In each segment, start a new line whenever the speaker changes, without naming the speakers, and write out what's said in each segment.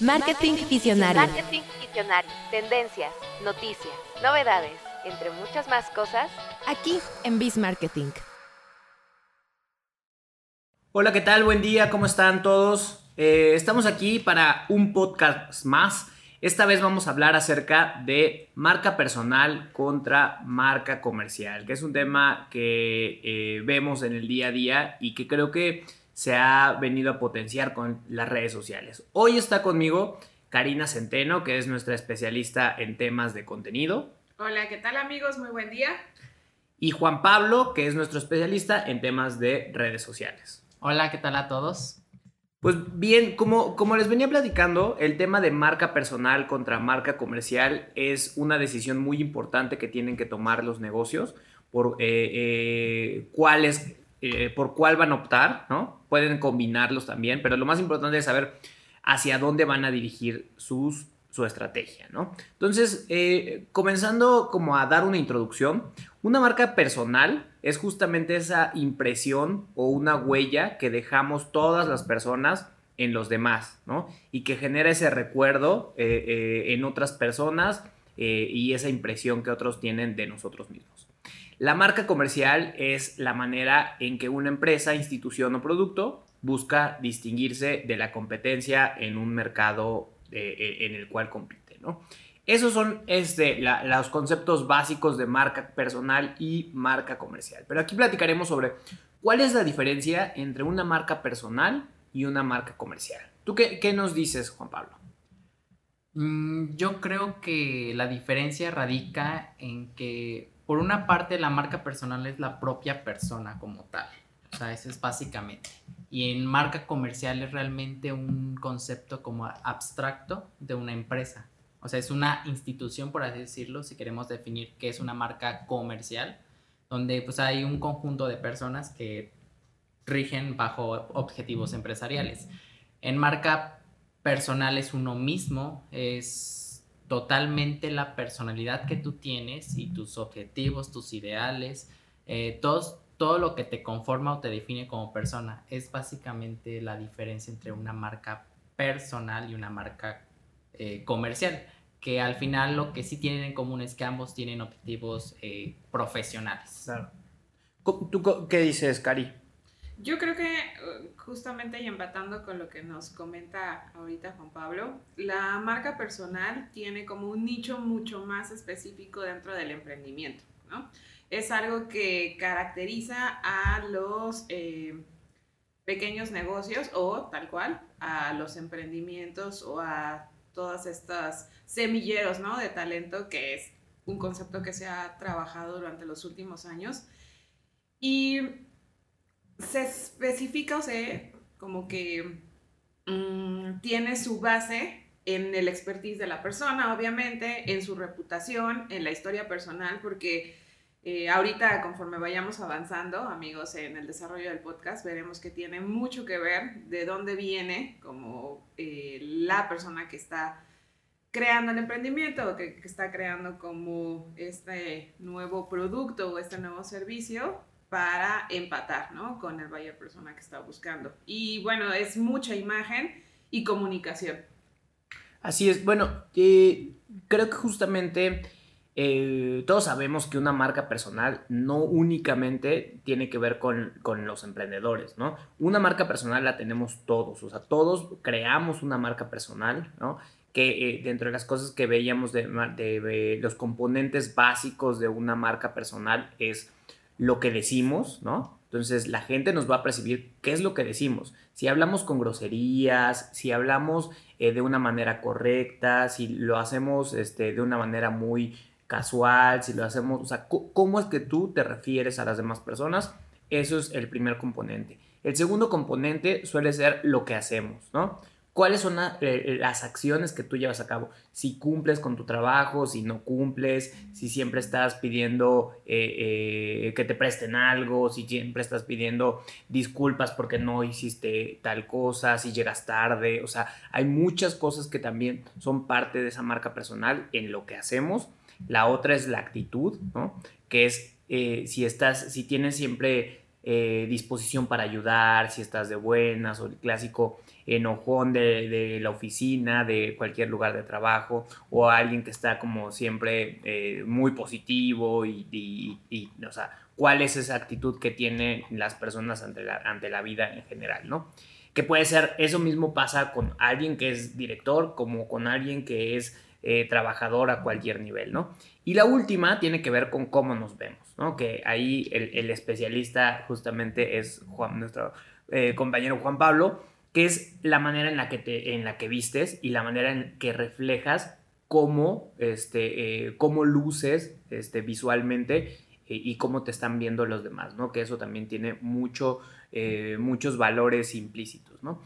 Marketing Visionario.
Marketing Visionario. Tendencias, noticias, novedades, entre muchas más cosas.
Aquí en Biz Marketing.
Hola, ¿qué tal? Buen día, ¿cómo están todos? Eh, estamos aquí para un podcast más. Esta vez vamos a hablar acerca de marca personal contra marca comercial, que es un tema que eh, vemos en el día a día y que creo que se ha venido a potenciar con las redes sociales. Hoy está conmigo Karina Centeno, que es nuestra especialista en temas de contenido.
Hola, ¿qué tal amigos? Muy buen día.
Y Juan Pablo, que es nuestro especialista en temas de redes sociales.
Hola, ¿qué tal a todos?
Pues bien, como, como les venía platicando, el tema de marca personal contra marca comercial es una decisión muy importante que tienen que tomar los negocios por eh, eh, cuáles eh, por cuál van a optar, ¿no? Pueden combinarlos también, pero lo más importante es saber hacia dónde van a dirigir sus, su estrategia, ¿no? Entonces, eh, comenzando como a dar una introducción, una marca personal es justamente esa impresión o una huella que dejamos todas las personas en los demás, ¿no? Y que genera ese recuerdo eh, en otras personas y esa impresión que otros tienen de nosotros mismos. La marca comercial es la manera en que una empresa, institución o producto busca distinguirse de la competencia en un mercado eh, eh, en el cual compite. ¿no? Esos son este, los conceptos básicos de marca personal y marca comercial. Pero aquí platicaremos sobre cuál es la diferencia entre una marca personal y una marca comercial. ¿Tú qué, qué nos dices, Juan Pablo?
Mm, yo creo que la diferencia radica en que por una parte la marca personal es la propia persona como tal. O sea, eso es básicamente. Y en marca comercial es realmente un concepto como abstracto de una empresa. O sea, es una institución, por así decirlo, si queremos definir qué es una marca comercial, donde pues hay un conjunto de personas que rigen bajo objetivos empresariales. En marca personal es uno mismo, es totalmente la personalidad que tú tienes y tus objetivos, tus ideales, eh, todo lo que te conforma o te define como persona. Es básicamente la diferencia entre una marca personal y una marca eh, comercial, que al final lo que sí tienen en común es que ambos tienen objetivos eh, profesionales.
Claro. ¿Tú qué dices, Cari?
Yo creo que uh, justamente y empatando con lo que nos comenta ahorita Juan Pablo, la marca personal tiene como un nicho mucho más específico dentro del emprendimiento, ¿no? Es algo que caracteriza a los eh, pequeños negocios o tal cual a los emprendimientos o a todas estas semilleros, ¿no? De talento que es un concepto que se ha trabajado durante los últimos años. Y se especifica, o sea, como que mm, tiene su base en el expertise de la persona, obviamente, en su reputación, en la historia personal, porque eh, ahorita conforme vayamos avanzando, amigos, en el desarrollo del podcast, veremos que tiene mucho que ver de dónde viene como eh, la persona que está creando el emprendimiento que, que está creando como este nuevo producto o este nuevo servicio para empatar, ¿no? Con el buyer persona que está buscando. Y bueno, es mucha imagen y comunicación.
Así es, bueno, eh, creo que justamente eh, todos sabemos que una marca personal no únicamente tiene que ver con, los emprendedores, ¿no? Una marca personal la tenemos todos, o sea, todos creamos una marca personal, ¿no? Que eh, dentro de las cosas que veíamos de los componentes básicos de una marca personal es lo que decimos, ¿no? Entonces la gente nos va a percibir qué es lo que decimos. Si hablamos con groserías, si hablamos eh, de una manera correcta, si lo hacemos este, de una manera muy casual, si lo hacemos, o sea, cómo es que tú te refieres a las demás personas, eso es el primer componente. El segundo componente suele ser lo que hacemos, ¿no? Cuáles son eh, las acciones que tú llevas a cabo. Si cumples con tu trabajo, si no cumples, si siempre estás pidiendo eh, eh, que te presten algo, si siempre estás pidiendo disculpas porque no hiciste tal cosa, si llegas tarde. O sea, hay muchas cosas que también son parte de esa marca personal en lo que hacemos. La otra es la actitud, ¿no? Que es si estás, si tienes siempre disposición para ayudar, si estás de buenas, o el clásico enojón de, de la oficina, de cualquier lugar de trabajo, o alguien que está como siempre eh, muy positivo y, y, y, cuál es esa actitud que tienen las personas ante la, ante la vida en general, ¿no? Que puede ser, eso mismo pasa con alguien que es director, como con alguien que es eh, trabajador a cualquier nivel, ¿no? Y la última tiene que ver con cómo nos vemos, ¿no? Que ahí el, especialista justamente es nuestro eh, compañero Juan Pablo, que es la manera en la que, te, en la que vistes y la manera en que reflejas cómo, este, eh, cómo luces este, visualmente eh, y cómo te están viendo los demás, ¿no? Que eso también tiene mucho, eh, muchos valores implícitos, ¿no?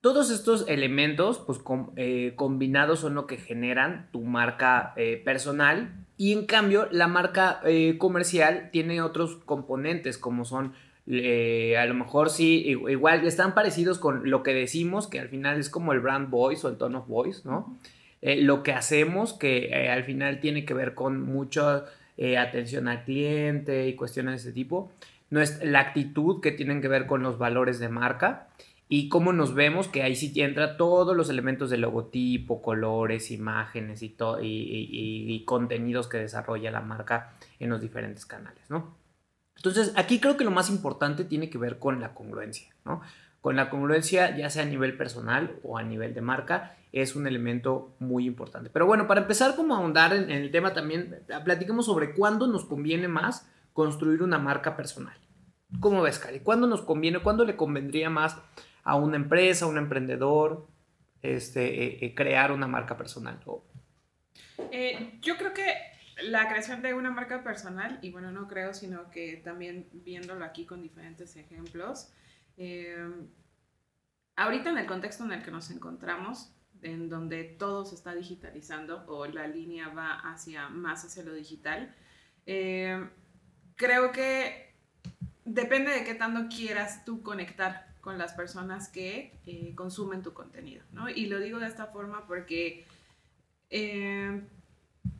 Todos estos elementos, pues com, combinados son lo que generan tu marca personal y en cambio la marca comercial tiene otros componentes como son eh, a lo mejor sí, igual están parecidos con lo que decimos, que al final es como el brand voice o el tone of voice, ¿no? Eh, lo que hacemos, que eh, al final tiene que ver con mucha atención al cliente y cuestiones de ese tipo. No es la actitud que tienen que ver con los valores de marca y cómo nos vemos, que ahí sí entra todos los elementos del logotipo, colores, imágenes y, y, y, y contenidos que desarrolla la marca en los diferentes canales, ¿no? Entonces, aquí creo que lo más importante tiene que ver con la congruencia, ¿no? Con la congruencia, ya sea a nivel personal o a nivel de marca, es un elemento muy importante. Pero bueno, para empezar como a ahondar en, el tema también, platiquemos sobre cuándo nos conviene más construir una marca personal. ¿Cómo ves, Cari? ¿Cuándo nos conviene, cuándo le convendría más a una empresa, a un emprendedor, este, eh, eh, crear una marca personal?
Eh, yo creo que la creación de una marca personal, y bueno, no creo, sino que también viéndolo aquí con diferentes ejemplos, eh, ahorita en el contexto en el que nos encontramos, en donde todo se está digitalizando o la línea va hacia más hacia lo digital, eh, creo que depende de qué tanto quieras tú conectar con las personas que eh, consumen tu contenido, ¿no? Y lo digo de esta forma porque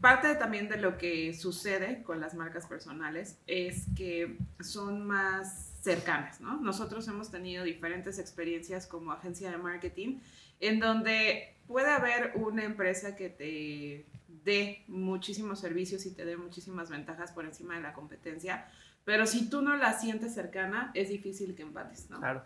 parte también de lo que sucede con las marcas personales es que son más cercanas, ¿no? Nosotros hemos tenido diferentes experiencias como agencia de marketing en donde puede haber una empresa que te dé muchísimos servicios y te dé muchísimas ventajas por encima de la competencia, pero si tú no la sientes cercana, es difícil que empates, ¿no?
Claro.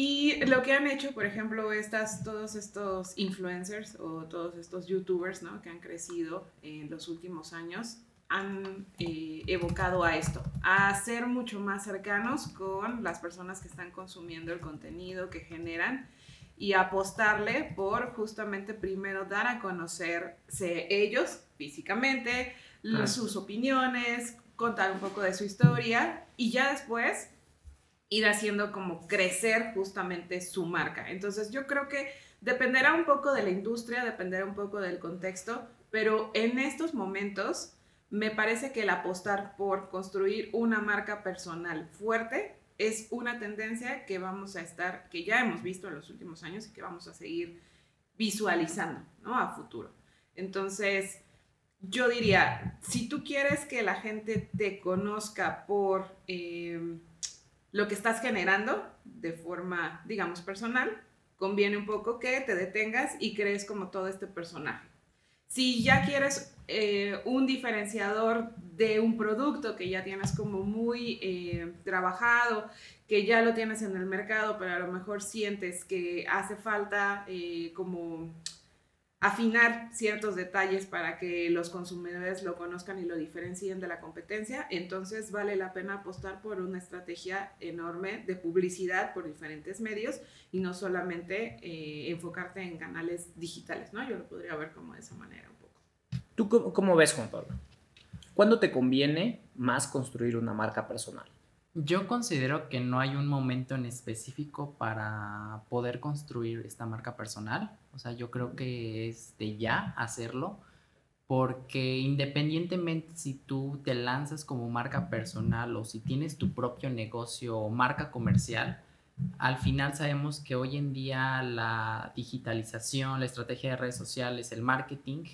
Y lo que han hecho, por ejemplo, estas, todos estos influencers o todos estos youtubers ¿no? que han crecido en los últimos años han eh, evocado a esto, a ser mucho más cercanos con las personas que están consumiendo el contenido que generan y apostarle por justamente primero dar a conocerse ellos físicamente,
Ah.
sus opiniones, contar un poco de su historia y ya después ir haciendo como crecer justamente su marca. Entonces yo creo que dependerá un poco de la industria, dependerá un poco del contexto, pero en estos momentos me parece que el apostar por construir una marca personal fuerte es una tendencia que vamos a estar, que ya hemos visto en los últimos años y que vamos a seguir visualizando, ¿no? A futuro. Entonces, yo diría, si tú quieres que la gente te conozca por eh, lo que estás generando de forma, digamos, personal, conviene un poco que te detengas y crees como todo este personaje. Si ya quieres eh, un diferenciador de un producto que ya tienes como muy eh, trabajado, que ya lo tienes en el mercado, pero a lo mejor sientes que hace falta eh, como afinar ciertos detalles para que los consumidores lo conozcan y lo diferencien de la competencia, entonces vale la pena apostar por una estrategia enorme de publicidad por diferentes medios y no solamente eh, enfocarte en canales digitales, ¿no? Yo lo podría ver como de esa manera un poco.
¿Tú cómo, cómo ves, Juan Pablo? ¿Cuándo te conviene más construir una marca personal?
Yo considero que no hay un momento en específico para poder construir esta marca personal. O sea, yo creo que es de ya hacerlo. Porque independientemente si tú te lanzas como marca personal o si tienes tu propio negocio o marca comercial, al final sabemos que hoy en día la digitalización, la estrategia de redes sociales, el marketing,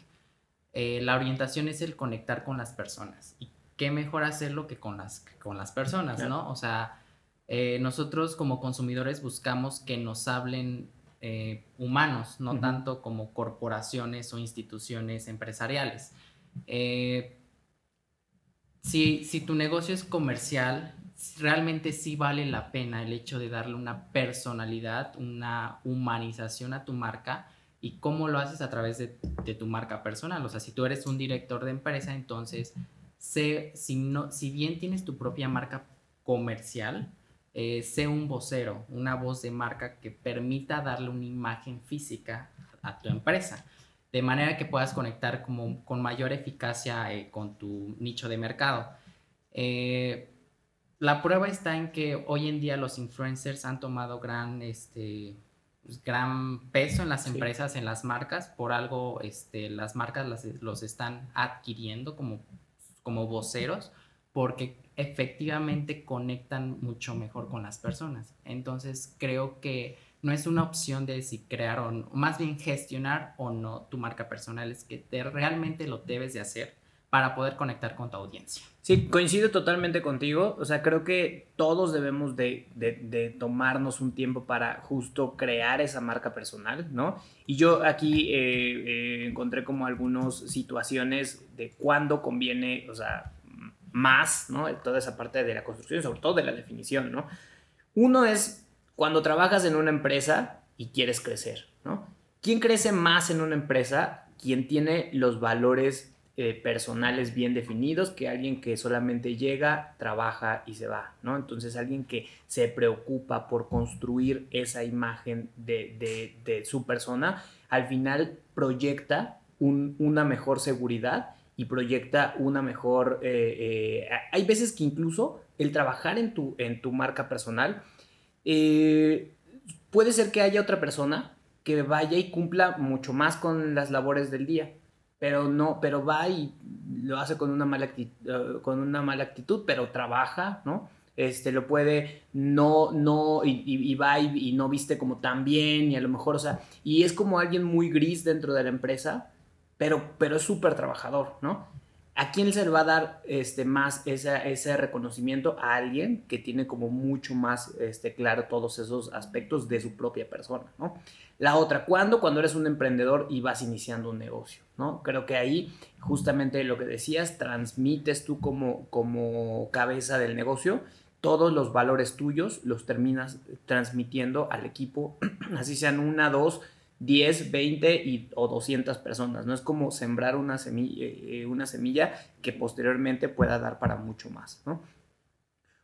eh, la orientación es el conectar con las personas. Qué mejor hacerlo que con las, con las personas, ¿no? O sea, eh, nosotros como consumidores buscamos que nos hablen eh, humanos, no tanto como corporaciones o instituciones empresariales. Eh, si, si tu negocio es comercial, realmente sí vale la pena el hecho de darle una personalidad, una humanización a tu marca y cómo lo haces a través de, de tu marca personal. O sea, si tú eres un director de empresa, entonces, sé, si, no, si bien tienes tu propia marca comercial, eh, sé un vocero, una voz de marca que permita darle una imagen física a tu empresa, de manera que puedas conectar como, con mayor eficacia eh, con tu nicho de mercado. Eh, la prueba está en que hoy en día los influencers han tomado gran, este, pues, gran peso en las empresas, en las marcas, por algo este, las marcas los están adquiriendo como, como voceros, porque efectivamente conectan mucho mejor con las personas. Entonces creo que no es una opción de si crear o más bien gestionar o no tu marca personal, es que te, realmente lo debes de hacer para poder conectar con tu audiencia.
Sí, coincido totalmente contigo. O sea, creo que todos debemos de, de, tomarnos un tiempo para justo crear esa marca personal, ¿no? Y yo aquí eh, eh, encontré como algunas situaciones de cuándo conviene, o sea, más, ¿no? Toda esa parte de la construcción, sobre todo de la definición, ¿no? Uno es cuando trabajas en una empresa y quieres crecer, ¿no? ¿Quién crece más en una empresa? Quien tiene los valores eh, personales bien definidos que alguien que solamente llega, trabaja y se va, ¿no? Entonces alguien que se preocupa por construir esa imagen de, su persona, al final proyecta una mejor seguridad y proyecta una mejor... Eh, eh, hay veces que incluso el trabajar en tu, en tu marca personal, eh, puede ser que haya otra persona que vaya y cumpla mucho más con las labores del día, pero no, pero va y lo hace con una mala actitud, con una mala actitud pero trabaja, ¿no? Este, lo puede, no, no, y, va y, y, no viste como tan bien, y a lo mejor, o sea, y es como alguien muy gris dentro de la empresa, pero, pero es súper trabajador, ¿no? ¿A quién se le va a dar este, más ese reconocimiento? A alguien que tiene como mucho más este, claro todos esos aspectos de su propia persona, ¿no? La otra, ¿cuándo? Cuando eres un emprendedor y vas iniciando un negocio, ¿no? Creo que ahí, justamente lo que decías, transmites tú como, como cabeza del negocio, todos los valores tuyos los terminas transmitiendo al equipo, así sean una, dos, 10, 20 y, o 200 personas. No es como sembrar una semilla, eh, una semilla que posteriormente pueda dar para mucho más. ¿no?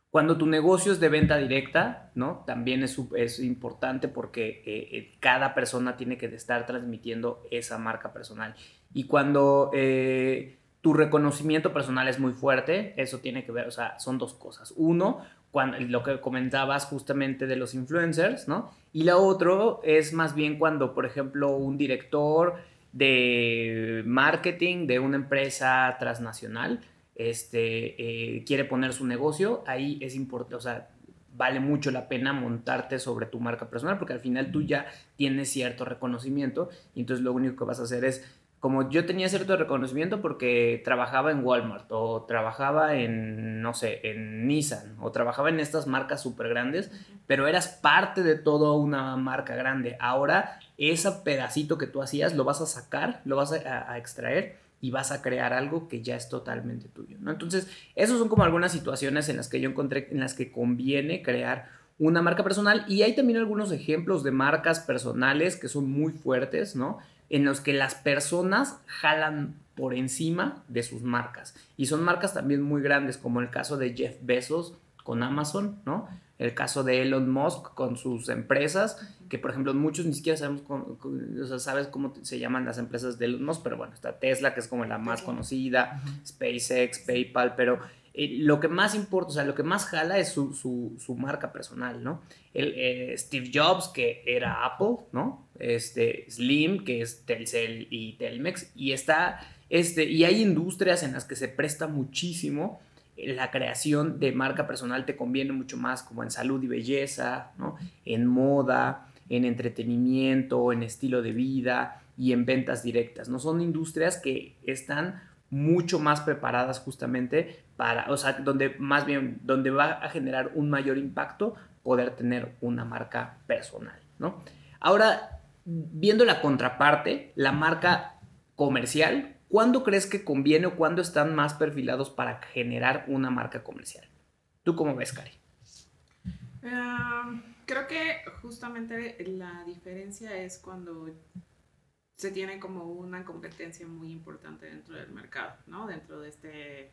Cuando tu negocio es de venta directa, ¿no? También es, es importante porque eh, eh, cada persona tiene que estar transmitiendo esa marca personal. Y cuando tu reconocimiento personal es muy fuerte, eso tiene que ver, o sea, son dos cosas. Uno, cuando, lo que comentabas justamente de los influencers, ¿no? Y la otra es más bien cuando, por ejemplo, un director de marketing de una empresa transnacional este, eh, quiere poner su negocio, ahí es importante, o sea, vale mucho la pena montarte sobre tu marca personal porque al final tú ya tienes cierto reconocimiento y entonces lo único que vas a hacer es como yo tenía cierto reconocimiento porque trabajaba en Walmart o trabajaba en, no sé, en Nissan o trabajaba en estas marcas súper grandes, pero eras parte de toda una marca grande. Ahora, ese pedacito que tú hacías lo vas a sacar, lo vas a, extraer y vas a crear algo que ya es totalmente tuyo, ¿no? Entonces, esas son como algunas situaciones en las que yo encontré en las que conviene crear una marca personal y hay también algunos ejemplos de marcas personales que son muy fuertes, ¿no? En los que las personas jalan por encima de sus marcas. Y son marcas también muy grandes, como el caso de Jeff Bezos con Amazon, ¿no? El caso de Elon Musk con sus empresas, que por ejemplo muchos ni siquiera sabemos cómo, o sea, sabes cómo se llaman las empresas de Elon Musk, pero bueno, está Tesla, que es como la más conocida, SpaceX, PayPal, pero eh, lo que más importa, o sea, lo que más jala es su, su, marca personal, ¿no? El, eh, Steve Jobs, que era Apple, ¿no? Este, Slim, que es Telcel y Telmex, y está, este, y hay industrias en las que se presta muchísimo la creación de marca personal te conviene mucho más como en salud y belleza, ¿no? En moda, en entretenimiento, en estilo de vida y en ventas directas, ¿no? Son industrias que están mucho más preparadas justamente para, o sea, donde más bien, donde va a generar un mayor impacto poder tener una marca personal, ¿no? Ahora, viendo la contraparte, la marca comercial, ¿cuándo crees que conviene o cuándo están más perfilados para generar una marca comercial? ¿Tú cómo ves, Cari?
Um, creo que justamente la diferencia es cuando se tiene como una competencia muy importante dentro del mercado, ¿no? Dentro de este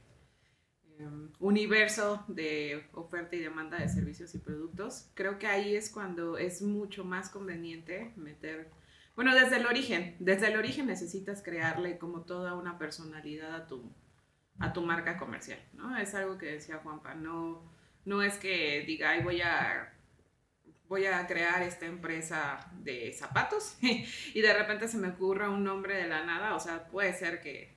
universo de oferta y demanda de servicios y productos. Creo que ahí es cuando es mucho más conveniente meter, bueno, desde el origen, desde el origen necesitas crearle como toda una personalidad a tu, a tu marca comercial, ¿no? Es algo que decía Juanpa, no, no es que diga, voy a voy a crear esta empresa de zapatos y de repente se me ocurra un nombre de la nada, o sea, puede ser que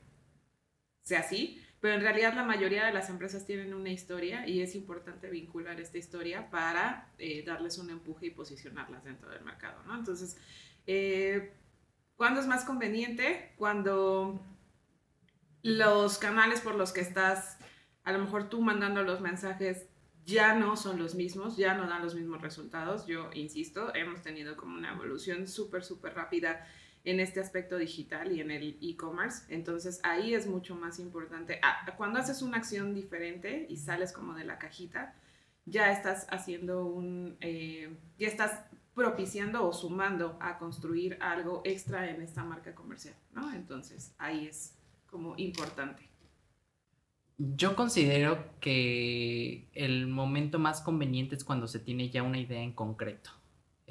sea así, pero en realidad la mayoría de las empresas tienen una historia y es importante vincular esta historia para eh, darles un empuje y posicionarlas dentro del mercado. Entonces, eh, ¿cuándo es más conveniente? Cuando los canales por los que estás, a lo mejor tú mandando los mensajes ya no son los mismos, ya no dan los mismos resultados. Yo insisto, hemos tenido como una evolución súper, súper rápida en este aspecto digital y en el e-commerce. Entonces ahí es mucho más importante. Ah, cuando haces una acción diferente y sales como de la cajita, ya estás haciendo un, eh, ya estás propiciando o sumando a construir algo extra en esta marca comercial, ¿no? Entonces ahí es como importante.
Yo considero que el momento más conveniente es cuando se tiene ya una idea en concreto.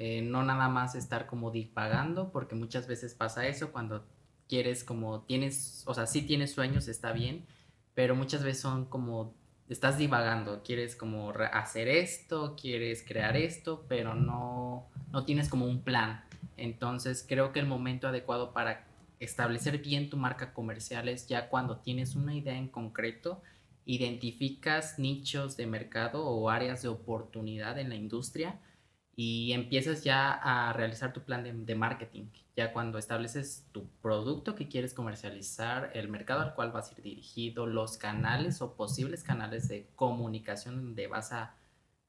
Eh, no nada más estar como divagando, porque muchas veces pasa eso cuando quieres como tienes, o sea, sí tienes sueños, está bien, pero muchas veces son como estás divagando, quieres como hacer esto, quieres crear esto, pero no, no tienes como un plan. Entonces creo que el momento adecuado para establecer bien tu marca comercial es ya cuando tienes una idea en concreto, identificas nichos de mercado o áreas de oportunidad en la industria y empiezas ya a realizar tu plan de, de, marketing. Ya cuando estableces tu producto que quieres comercializar, el mercado al cual vas a ir dirigido, los canales o posibles canales de comunicación donde vas a,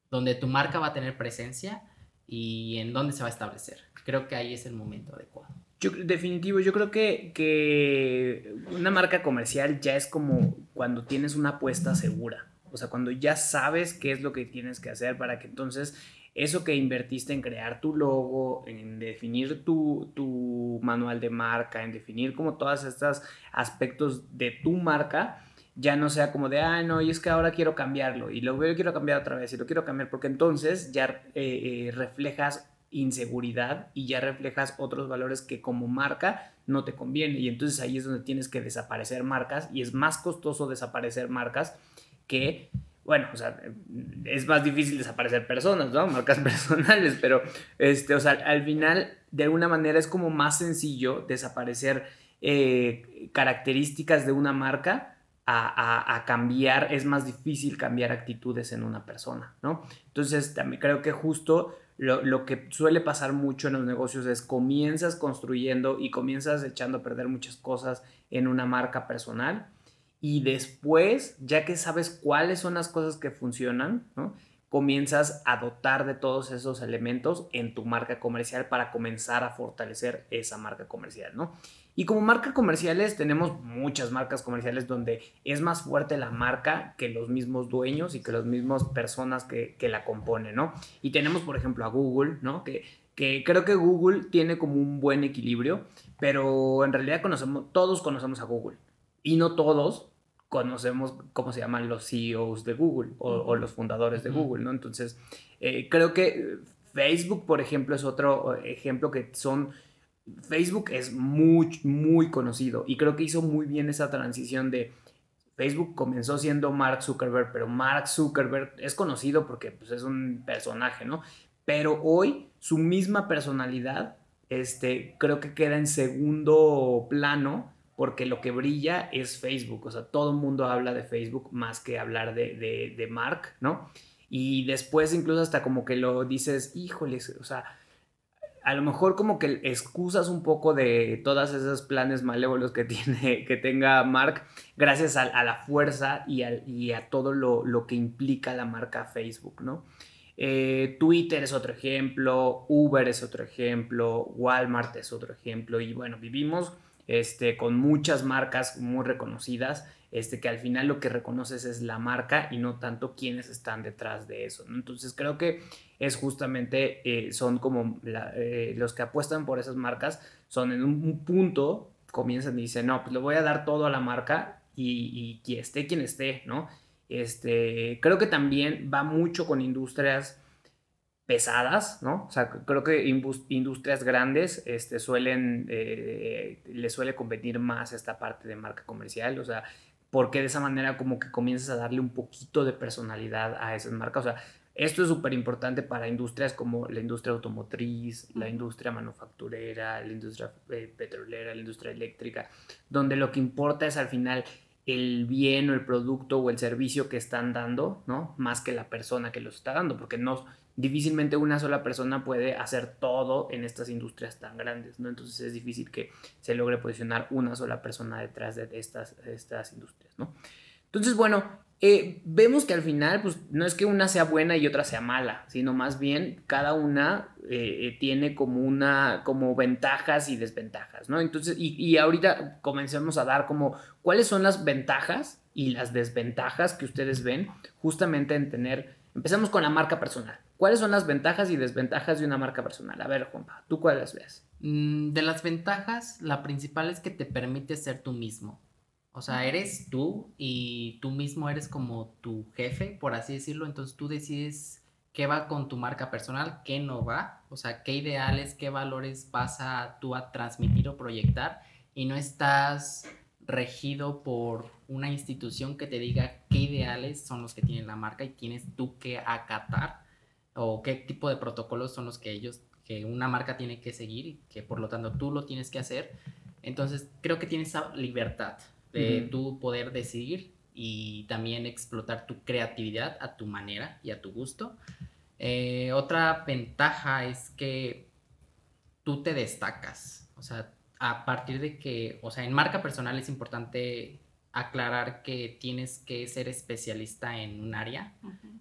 donde tu marca va a tener presencia y en dónde se va a establecer. Creo que ahí es el momento adecuado.
Yo, definitivo, yo creo que, que una marca comercial ya es como cuando tienes una apuesta segura. O sea, cuando ya sabes qué es lo que tienes que hacer para que entonces eso que invertiste en crear tu logo, en definir tu, tu manual de marca, en definir como todos estos aspectos de tu marca, ya no sea como de, ah, no, y es que ahora quiero cambiarlo, y luego quiero cambiar otra vez, y lo quiero cambiar, porque entonces ya eh, eh, reflejas inseguridad y ya reflejas otros valores que como marca no te conviene y entonces ahí es donde tienes que desaparecer marcas y es más costoso desaparecer marcas que bueno, o sea, es más difícil desaparecer personas, ¿no? Marcas personales, pero, este, o sea, al final, de alguna manera es como más sencillo desaparecer eh, características de una marca a, a, cambiar, es más difícil cambiar actitudes en una persona, ¿no? Entonces, también creo que justo lo, que suele pasar mucho en los negocios es comienzas construyendo y comienzas echando a perder muchas cosas en una marca personal y después, ya que sabes cuáles son las cosas que funcionan, comienzas a dotar de todos esos elementos en tu marca comercial para comenzar a fortalecer esa marca comercial, ¿no? Y como marcas comerciales tenemos muchas marcas comerciales donde es más fuerte la marca que los mismos dueños y que las mismas personas que, la componen, ¿no? Y tenemos, por ejemplo, a Google, ¿no? Que, que creo que Google tiene como un buen equilibrio, pero en realidad conocemos, todos conocemos a Google y no todos conocemos cómo se llaman los CEOs de Google o, los fundadores de Google, ¿no? Entonces, eh, creo que Facebook, por ejemplo, es otro ejemplo que son Facebook es muy, muy conocido y creo que hizo muy bien esa transición de Facebook comenzó siendo Mark Zuckerberg, pero Mark Zuckerberg es conocido porque pues, es un personaje, ¿no? Pero hoy su misma personalidad, este, creo que queda en segundo plano porque lo que brilla es Facebook, o sea, todo el mundo habla de Facebook más que hablar de, de, de Mark, ¿no? Y después incluso hasta como que lo dices, híjoles, o sea, a lo mejor como que excusas un poco de todos esos planes malévolos que, tiene, que tenga Mark gracias a, la fuerza y, a todo lo, que implica la marca Facebook, ¿no? Eh, Twitter es otro ejemplo, Uber es otro ejemplo, Walmart es otro ejemplo y bueno, vivimos este, con muchas marcas muy reconocidas este, que al final lo que reconoces es la marca y no tanto quiénes están detrás de eso. Entonces creo que es justamente, eh, son como eh, los que apuestan por esas marcas, son en un, punto, comienzan y dicen, no, pues le voy a dar todo a la marca y, y, esté quien esté, ¿no? Este, creo que también va mucho con industrias pesadas, ¿no? O sea, creo que industrias grandes este, suelen, eh, le suele competir más esta parte de marca comercial, o sea, porque de esa manera como que comienzas a darle un poquito de personalidad a esas marcas. O sea, esto es súper importante para industrias como la industria automotriz, la industria manufacturera, la industria eh, petrolera, la industria eléctrica, donde lo que importa es al final el bien o el producto o el servicio que están dando, ¿no? Más que la persona que los está dando, porque no, difícilmente una sola persona puede hacer todo en estas industrias tan grandes, ¿no? Entonces es difícil que se logre posicionar una sola persona detrás de estas, estas industrias, ¿no? Entonces, bueno, eh, vemos que al final, pues no es que una sea buena y otra sea mala, sino más bien cada una eh, tiene como una, como ventajas y desventajas, ¿no? Entonces, y, y ahorita comencemos a dar como cuáles son las ventajas y las desventajas que ustedes ven justamente en tener, empezamos con la marca personal. ¿Cuáles son las ventajas y desventajas de una marca personal? A ver, Juanpa, ¿tú cuáles ves?
Mm, de las ventajas, la principal es que te permite ser tú mismo. O sea, eres tú y tú mismo eres como tu jefe, por así decirlo. Entonces tú decides qué va con tu marca personal, qué no va. O sea, qué ideales, qué valores vas a tú a transmitir o proyectar. Y no estás regido por una institución que te diga qué ideales son los que tiene la marca y tienes tú que acatar o qué tipo de protocolos son los que ellos, que una marca tiene que seguir y que por lo tanto tú lo tienes que hacer. Entonces creo que tienes esa libertad de tú poder decidir y también explotar tu creatividad a tu manera y a tu gusto. Eh, otra ventaja es que tú te destacas, o sea, a partir de que, o sea, en marca personal es importante aclarar que tienes que ser especialista en un área,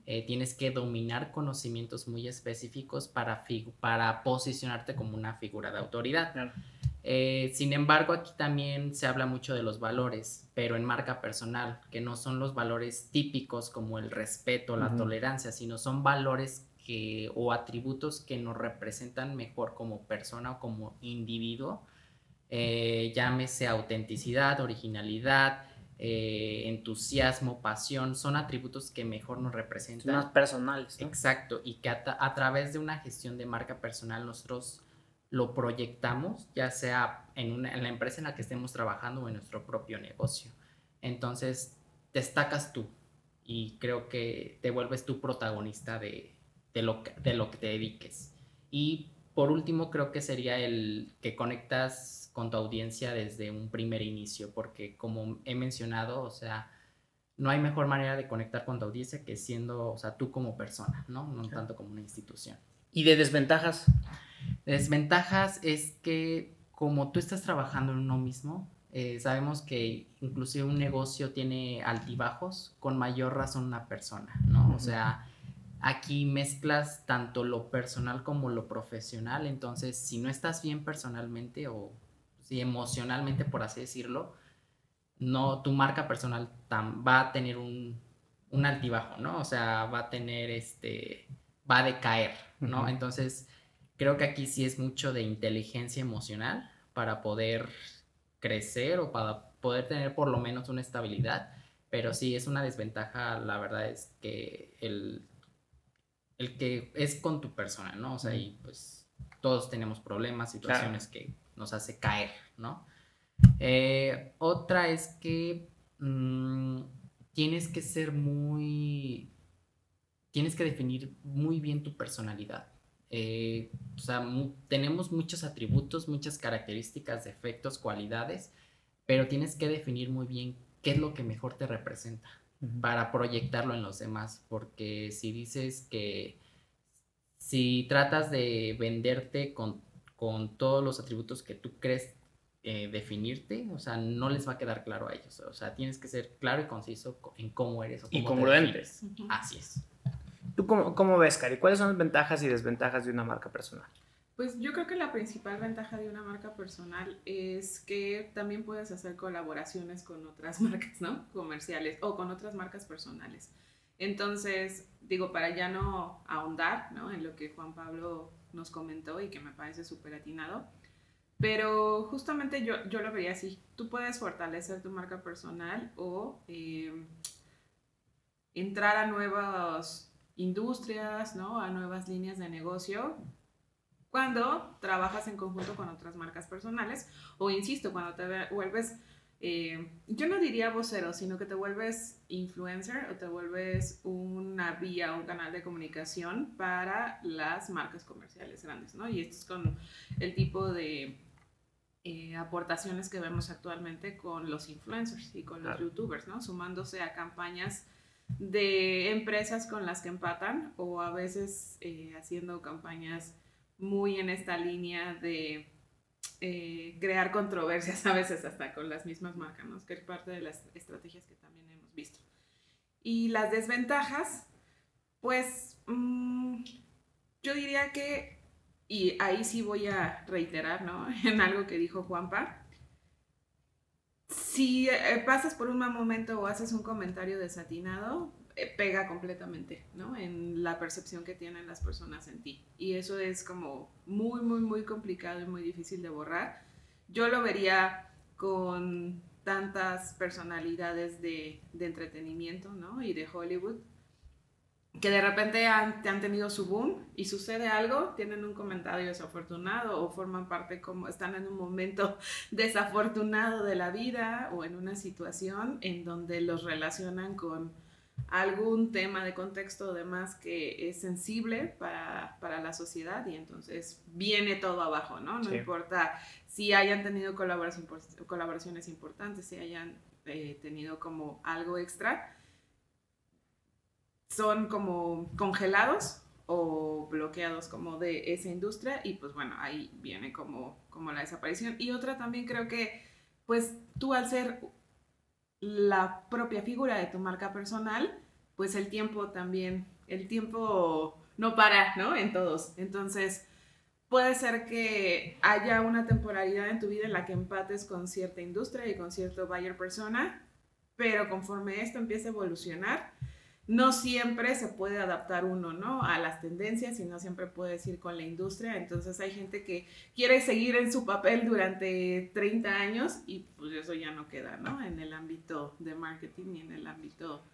eh, tienes que dominar conocimientos muy específicos para, para posicionarte como una figura de autoridad. Eh, sin embargo, aquí también se habla mucho de los valores, pero en marca personal, que no son los valores típicos como el respeto, la tolerancia, sino son valores que, o atributos que nos representan mejor como persona o como individuo. Eh, llámese autenticidad, originalidad, eh, entusiasmo, pasión, son atributos que mejor nos representan.
más personales.
Exacto, y que a, través de una gestión de marca personal nosotros lo proyectamos, ya sea en, la empresa en la que estemos trabajando o en nuestro propio negocio. Entonces, destacas tú y creo que te vuelves tú protagonista de, lo, de lo que te dediques. Y por último, creo que sería el que conectas con tu audiencia desde un primer inicio, porque como he mencionado, o sea, no hay mejor manera de conectar con tu audiencia que siendo, o sea, tú como persona, ¿no? No tanto como una institución.
¿Y de desventajas?
Desventajas es que como tú estás trabajando en uno mismo, eh, sabemos que inclusive un negocio tiene altibajos, con mayor razón una persona, ¿no? O sea, aquí mezclas tanto lo personal como lo profesional, entonces si no estás bien personalmente o y emocionalmente, por así decirlo, no, tu marca personal va a tener un, un, altibajo, ¿no? O sea, va a tener este, va a decaer, ¿no? Entonces, creo que aquí sí es mucho de inteligencia emocional para poder crecer o para poder tener por lo menos una estabilidad, pero sí es una desventaja, la verdad es que el, el que es con tu persona, ¿no? O sea, y pues todos tenemos problemas, situaciones que nos hace caer, ¿no? Eh, otra es que mm, tienes que ser muy, tienes que definir muy bien tu personalidad. Eh, o sea, tenemos muchos atributos, muchas características, defectos, cualidades, pero tienes que definir muy bien qué es lo que mejor te representa para proyectarlo en los demás, porque si dices que si tratas de venderte con con todos los atributos que tú crees eh, definirte, o sea, no les va a quedar claro a ellos. O sea, tienes que ser claro y conciso en cómo eres. O cómo
y congruente.
Así es.
¿Tú cómo, cómo ves, Cari? ¿Cuáles son las ventajas y desventajas de una marca personal?
Pues yo creo que la principal ventaja de una marca personal es que también puedes hacer colaboraciones con otras marcas, ¿no? Comerciales o con otras marcas personales. Entonces, digo, para ya no ahondar, ¿no? En lo que Juan Pablo nos comentó y que me parece súper atinado, pero justamente yo, yo lo vería así. Tú puedes fortalecer tu marca personal o eh, entrar a nuevas industrias, ¿no? A nuevas líneas de negocio cuando trabajas en conjunto con otras marcas personales o, insisto, cuando te vuelves, eh, yo no diría vocero, sino que te vuelves influencer o te vuelves una vía, un canal de comunicación para las marcas comerciales grandes, ¿no? Y esto es con el tipo de eh, aportaciones que vemos actualmente con los influencers y con los youtubers, ¿no? Sumándose a campañas de empresas con las que empatan o a veces eh, haciendo campañas muy en esta línea de eh, crear controversias a veces hasta con las mismas marcas, que es parte de las estrategias que también hemos visto. Y las desventajas, pues mm, yo diría que, y ahí sí voy a reiterar, ¿no? En algo que dijo Juanpa, si eh, pasas por un mal momento o haces un comentario desatinado, pega completamente, ¿no? En la percepción que tienen las personas en ti. Y eso es como muy, muy, muy complicado y muy difícil de borrar. Yo lo vería con tantas personalidades de, de entretenimiento, ¿no? Y de Hollywood, que de repente han, han, tenido su boom y sucede algo, tienen un comentario desafortunado o forman parte como están en un momento desafortunado de la vida o en una situación en donde los relacionan con algún tema de contexto o demás que es sensible para, para, la sociedad y entonces viene todo abajo, ¿no? No importa si hayan tenido colaboración, colaboraciones importantes, si hayan eh, tenido como algo extra, son como congelados o bloqueados como de esa industria y pues bueno, ahí viene como, como la desaparición. Y otra también creo que pues tú al ser la propia figura de tu marca personal, pues el tiempo también, el tiempo no para, ¿no? En todos. Entonces, puede ser que haya una temporalidad en tu vida en la que empates con cierta industria y con cierto buyer persona, pero conforme esto empieza a evolucionar, no siempre se puede adaptar uno, ¿no? A las tendencias y no siempre puedes ir con la industria. Entonces hay gente que quiere seguir en su papel durante 30 años y pues eso ya no queda, ¿no? En el ámbito de marketing y en el ámbito,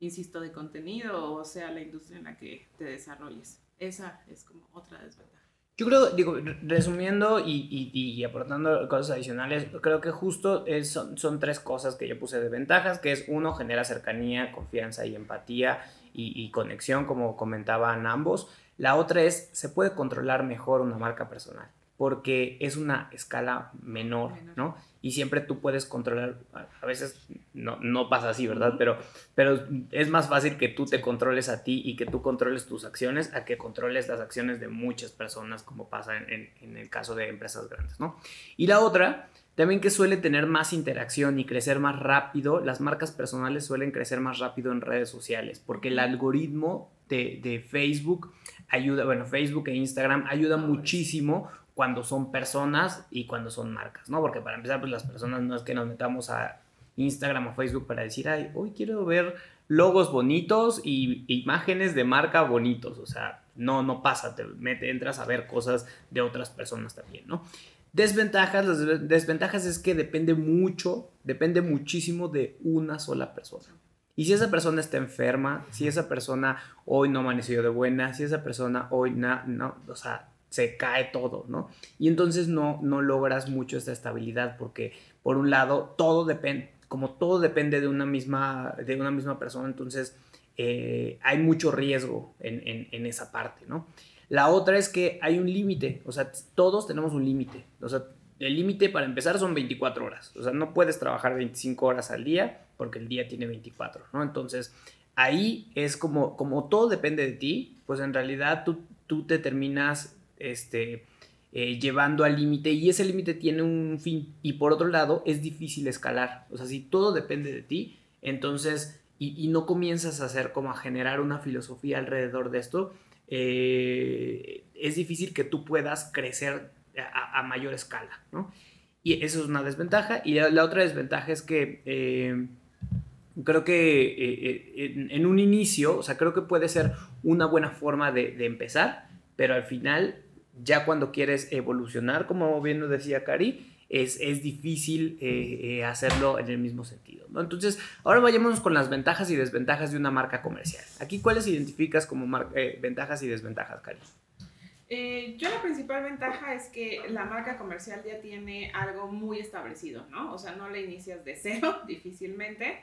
insisto, de contenido o sea la industria en la que te desarrolles. Esa es como otra desventaja.
Yo creo, digo, resumiendo y, y, aportando cosas adicionales, creo que justo son, son, tres cosas que yo puse de ventajas, que es uno, genera cercanía, confianza y empatía y, y conexión, como comentaban ambos. La otra es, se puede controlar mejor una marca personal, porque es una escala menor, ¿no? Y siempre tú puedes controlar, a veces no, no pasa así, ¿verdad? Pero, pero es más fácil que tú te controles a ti y que tú controles tus acciones a que controles las acciones de muchas personas, como pasa en, en, el caso de empresas grandes, ¿no? Y la otra, también que suele tener más interacción y crecer más rápido, las marcas personales suelen crecer más rápido en redes sociales, porque el algoritmo de, de Facebook ayuda, bueno, Facebook e Instagram ayuda muchísimo cuando son personas y cuando son marcas, ¿no? Porque para empezar, pues las personas no es que nos metamos a Instagram o Facebook para decir, ay, hoy quiero ver logos bonitos y imágenes de marca bonitos, o sea, no, no pasa, te entras a ver cosas de otras personas también, ¿no? Desventajas, las desventajas es que depende mucho, depende muchísimo de una sola persona. Y si esa persona está enferma, si esa persona hoy no amaneció de buena, si esa persona hoy no o sea, se cae todo, ¿no? Y entonces no, no logras mucho esta estabilidad porque, por un lado, todo depende, como todo depende de una misma, de una misma persona, entonces eh, hay mucho riesgo en, en, esa parte, ¿no? La otra es que hay un límite, o sea, todos tenemos un límite, o sea, el límite para empezar son 24 horas, o sea, no puedes trabajar 25 horas al día porque el día tiene 24, ¿no? Entonces, ahí es como, como todo depende de ti, pues en realidad tú, tú te terminas este, eh, llevando al límite y ese límite tiene un fin y por otro lado es difícil escalar. O sea, si todo depende de ti, entonces, y, no comienzas a hacer como a generar una filosofía alrededor de esto, eh, es difícil que tú puedas crecer a, mayor escala, ¿no? Y eso es una desventaja. Y la, otra desventaja es que eh, creo que en, un inicio, o sea, creo que puede ser una buena forma de, de empezar, pero al final ya cuando quieres evolucionar, como bien nos decía Cari, es, es difícil eh, eh, hacerlo en el mismo sentido. ¿no? Entonces, ahora vayámonos con las ventajas y desventajas de una marca comercial. Aquí, ¿cuáles identificas como eh, ventajas y desventajas, Cari?
yo la principal ventaja es que la marca comercial ya tiene algo muy establecido, ¿no? O sea, no le inicias de cero difícilmente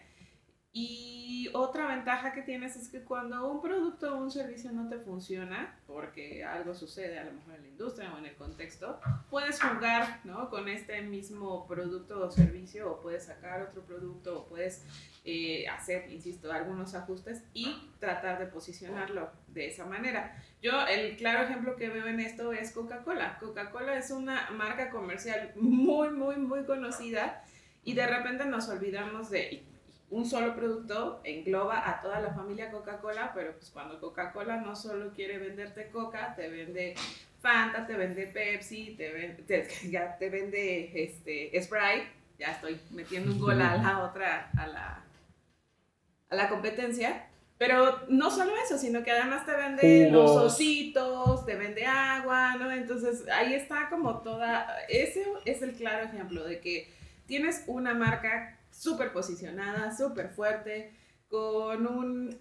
y otra ventaja que tienes es que cuando un producto o un servicio no te funciona, porque algo sucede a lo mejor en la industria o en el contexto, puedes jugar ¿no? con este mismo producto o servicio o puedes sacar otro producto o puedes eh, hacer, insisto, algunos ajustes y tratar de posicionarlo de esa manera. Yo el claro ejemplo que veo en esto es Coca-Cola. Coca-Cola es una marca comercial muy, muy, muy conocida y de repente nos olvidamos de un solo producto engloba a toda la familia Coca-Cola, pero pues cuando Coca-Cola no solo quiere venderte Coca, te vende Fanta, te vende Pepsi, te vende, ya te vende este, Sprite, ya estoy metiendo un gol a la otra, a la, a la competencia. Pero no solo eso, sino que además te vende los ositos, te vende agua, ¿no? Entonces ahí está como toda, ese es el claro ejemplo de que tienes una marca súper posicionada, súper fuerte, con un...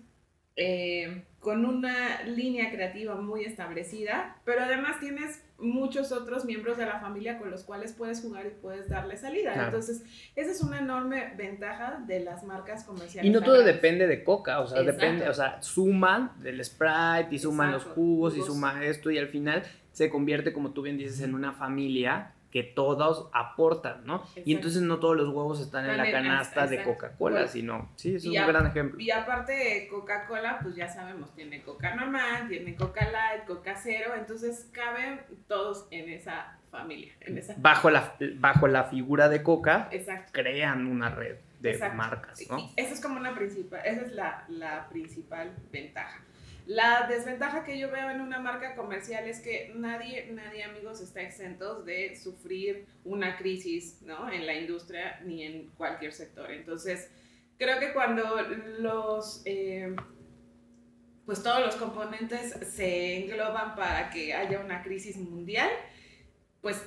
Eh, con una línea creativa muy establecida, pero además tienes muchos otros miembros de la familia con los cuales puedes jugar y puedes darle salida. Entonces, esa es una enorme ventaja de las marcas comerciales.
Y no todo depende de Coca, o sea, depende, o sea, suman del Sprite y suman los jugos y suman esto y al final se convierte, como tú bien dices, en una familia que todos aportan, ¿no? Y entonces no todos los huevos están en la canasta de Coca-Cola, sino, sí, es un gran ejemplo.
Y aparte Coca-Cola, pues ya sabemos, tiene Coca normal, tiene Coca Light, Coca Cero, entonces caben todos en esa familia. En esa
bajo, la, bajo la figura de Coca, crean una red de marcas, ¿no?
esa es como una principal, esa es la, la principal ventaja. La desventaja que yo veo en una marca comercial es que nadie, nadie amigos, está exentos de sufrir una crisis ¿no? en la industria ni en cualquier sector. Entonces, creo que cuando los, eh, pues todos los componentes se engloban para que haya una crisis mundial, pues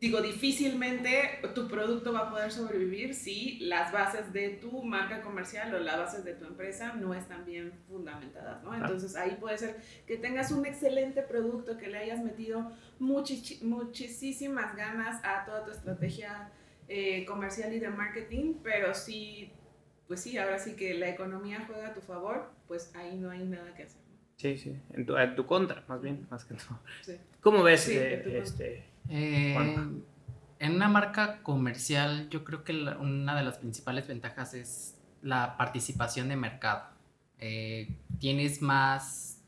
digo, difícilmente tu producto va a poder sobrevivir si las bases de tu marca comercial o las bases de tu empresa no están bien fundamentadas, ¿no? Entonces ahí puede ser que tengas un excelente producto, que le hayas metido muchísimas ganas a toda tu estrategia eh, comercial y de marketing, pero si, pues sí, ahora sí que la economía juega a tu favor, pues ahí no hay nada que hacer.
Sí, sí, en tu, en tu contra, más bien, más que todo. ¿Cómo ves eh, este,
eh, en una marca comercial, yo creo que una de las principales ventajas es la participación de mercado. Eh, tienes más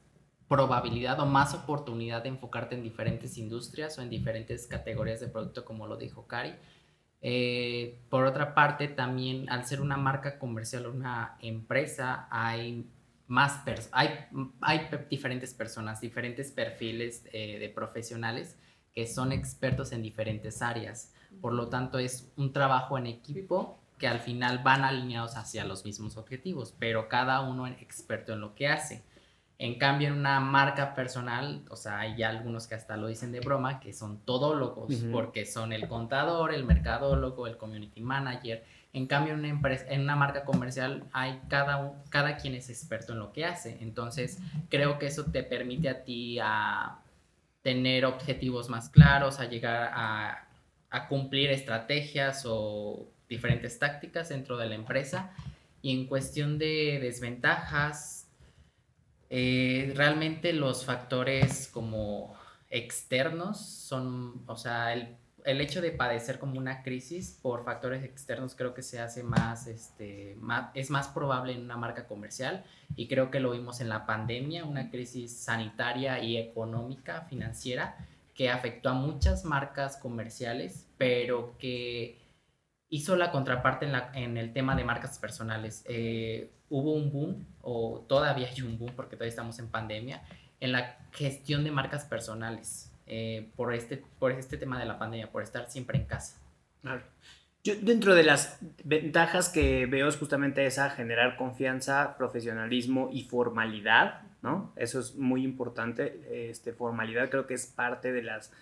probabilidad o más oportunidad de enfocarte en diferentes industrias o en diferentes categorías de producto, como lo dijo Cari. Eh, por otra parte, también al ser una marca comercial, una empresa, hay más hay, hay diferentes personas, diferentes perfiles de profesionales que son expertos en diferentes áreas. Por lo tanto, es un trabajo en equipo que al final van alineados hacia los mismos objetivos, pero cada uno es experto en lo que hace. En cambio, en una marca personal, o sea, hay algunos que hasta lo dicen de broma, que son todólogos, porque son el contador, el mercadólogo, el community manager. En cambio, en una, empresa, en una marca comercial hay cada, cada quien es experto en lo que hace. Entonces, creo que eso te permite a ti a tener objetivos más claros, a llegar a, cumplir estrategias o diferentes tácticas dentro de la empresa. Y en cuestión de desventajas, eh, realmente los factores como externos son, o sea, el el hecho de padecer como una crisis por factores externos creo que se hace más, este, es más probable en una marca comercial y creo que lo vimos en la pandemia, una crisis sanitaria y económica, financiera, que afectó a muchas marcas comerciales, pero que hizo la contraparte en, la, en el tema de marcas personales. Eh, hubo un boom, o todavía hay un boom, porque todavía estamos en pandemia, en la gestión de marcas personales, eh, por, este, por este tema de la pandemia, por estar siempre en casa.
Claro. Yo dentro de las ventajas que veo es justamente esa, generar confianza, profesionalismo y formalidad, ¿no? Eso es muy importante. Este, formalidad creo que es parte de, las,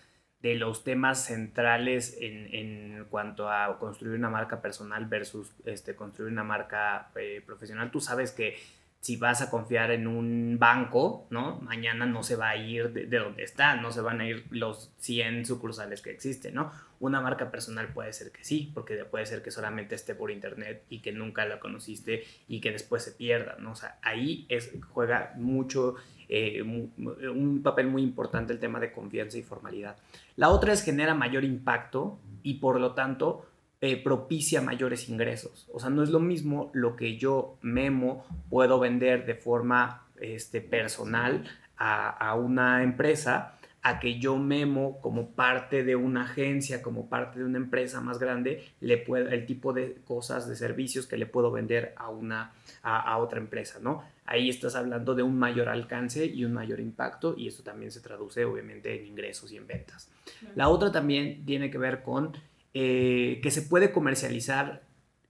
de los temas centrales en, en cuanto a construir una marca personal versus este, construir una marca eh, profesional. Tú sabes que si vas a confiar en un banco, ¿no? Mañana no se va a ir de, donde está, no se van a ir los 100 sucursales que existen, ¿no? Una marca personal puede ser que sí, porque puede ser que solamente esté por internet y que nunca la conociste y que después se pierda, ¿no? O sea, ahí juega mucho, eh, un papel muy importante el tema de confianza y formalidad. La otra es genera mayor impacto y por lo tanto eh, propicia mayores ingresos. O sea, no es lo mismo lo que yo, Memo, puedo vender de forma este, personal a, una empresa a que yo memo como parte de una agencia, como parte de una empresa más grande, le puedo, el tipo de cosas, de servicios que le puedo vender a, una, a, otra empresa, ¿no? Ahí estás hablando de un mayor alcance y un mayor impacto y eso también se traduce obviamente en ingresos y en ventas. La otra también tiene que ver con eh, que se puede comercializar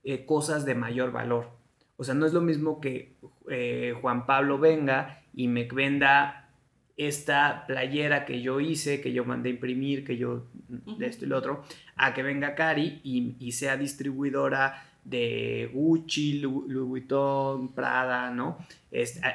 eh, cosas de mayor valor. O sea, no es lo mismo que eh, Juan Pablo venga y me venda esta playera que yo hice, que yo mandé imprimir, que yo de esto y lo otro, a que venga Cari y, sea distribuidora de Gucci, Louis Vuitton, Prada, ¿no?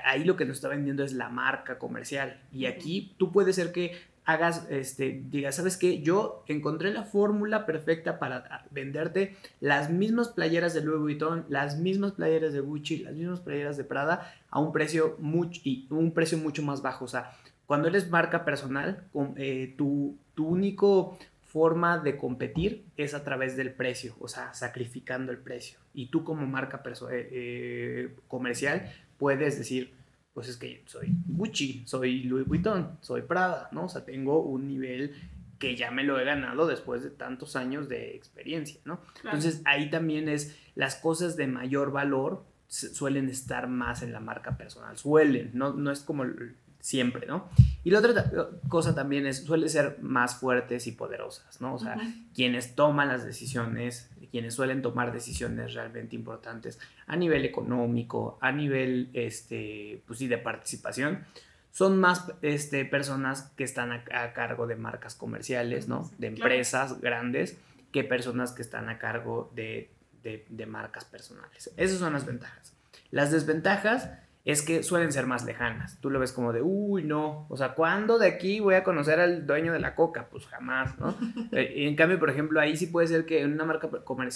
ahí lo que nos está vendiendo es la marca comercial. Y aquí tú puedes ser que hagas, este, digas, ¿sabes qué? Yo encontré la fórmula perfecta para venderte las mismas playeras de Louis Vuitton, las mismas playeras de Gucci, las mismas playeras de Prada a un precio mucho, y un precio mucho más bajo. O sea, cuando eres marca personal, eh, tu, tu único forma de competir es a través del precio, o sea, sacrificando el precio. Y tú como marca eh, eh, comercial puedes decir, pues es que soy Gucci, soy Louis Vuitton, soy Prada, ¿no? O sea, tengo un nivel que ya me lo he ganado después de tantos años de experiencia, ¿no? Entonces ahí también es las cosas de mayor valor suelen estar más en la marca personal, suelen, no, no es como siempre, ¿no? Y la otra cosa también es, suele ser más fuertes y poderosas, ¿no? O sea, quienes toman las decisiones, quienes suelen tomar decisiones realmente importantes a nivel económico, a nivel, este, pues sí, de participación, son más este, personas que están a, cargo de marcas comerciales, ¿no? De empresas grandes, que personas que están a cargo de, de marcas personales. Esas son las ventajas. Las desventajas es que suelen ser más lejanas. Tú lo ves como de, uy, no, o sea, ¿cuándo de aquí voy a conocer al dueño de la coca? Pues jamás, ¿no? Eh, en cambio, por ejemplo, ahí sí puede ser que en una marca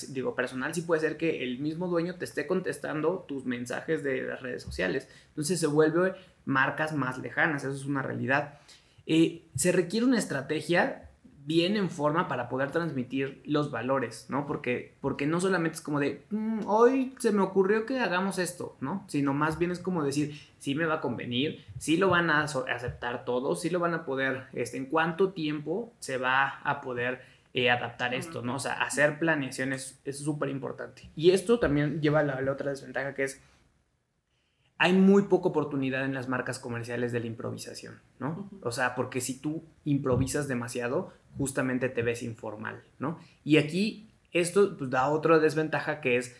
digo, personal, sí puede ser que el mismo dueño te esté contestando tus mensajes de las redes sociales. Entonces se vuelve marcas más lejanas, eso es una realidad. Eh, se requiere una estrategia bien en forma para poder transmitir los valores, ¿no? Porque, porque no solamente es como de, mm, hoy se me ocurrió que hagamos esto, ¿no? Sino más bien es como decir, sí me va a convenir, sí lo van a aceptar todos, sí lo van a poder, este, en cuánto tiempo se va a poder eh, adaptar esto, ¿no? O sea, hacer planeaciones es súper importante. Y esto también lleva a la otra desventaja que es hay muy poca oportunidad en las marcas comerciales de la improvisación, ¿no? O sea, porque si tú improvisas demasiado, justamente te ves informal, ¿no? Y aquí esto pues, da otra desventaja que es,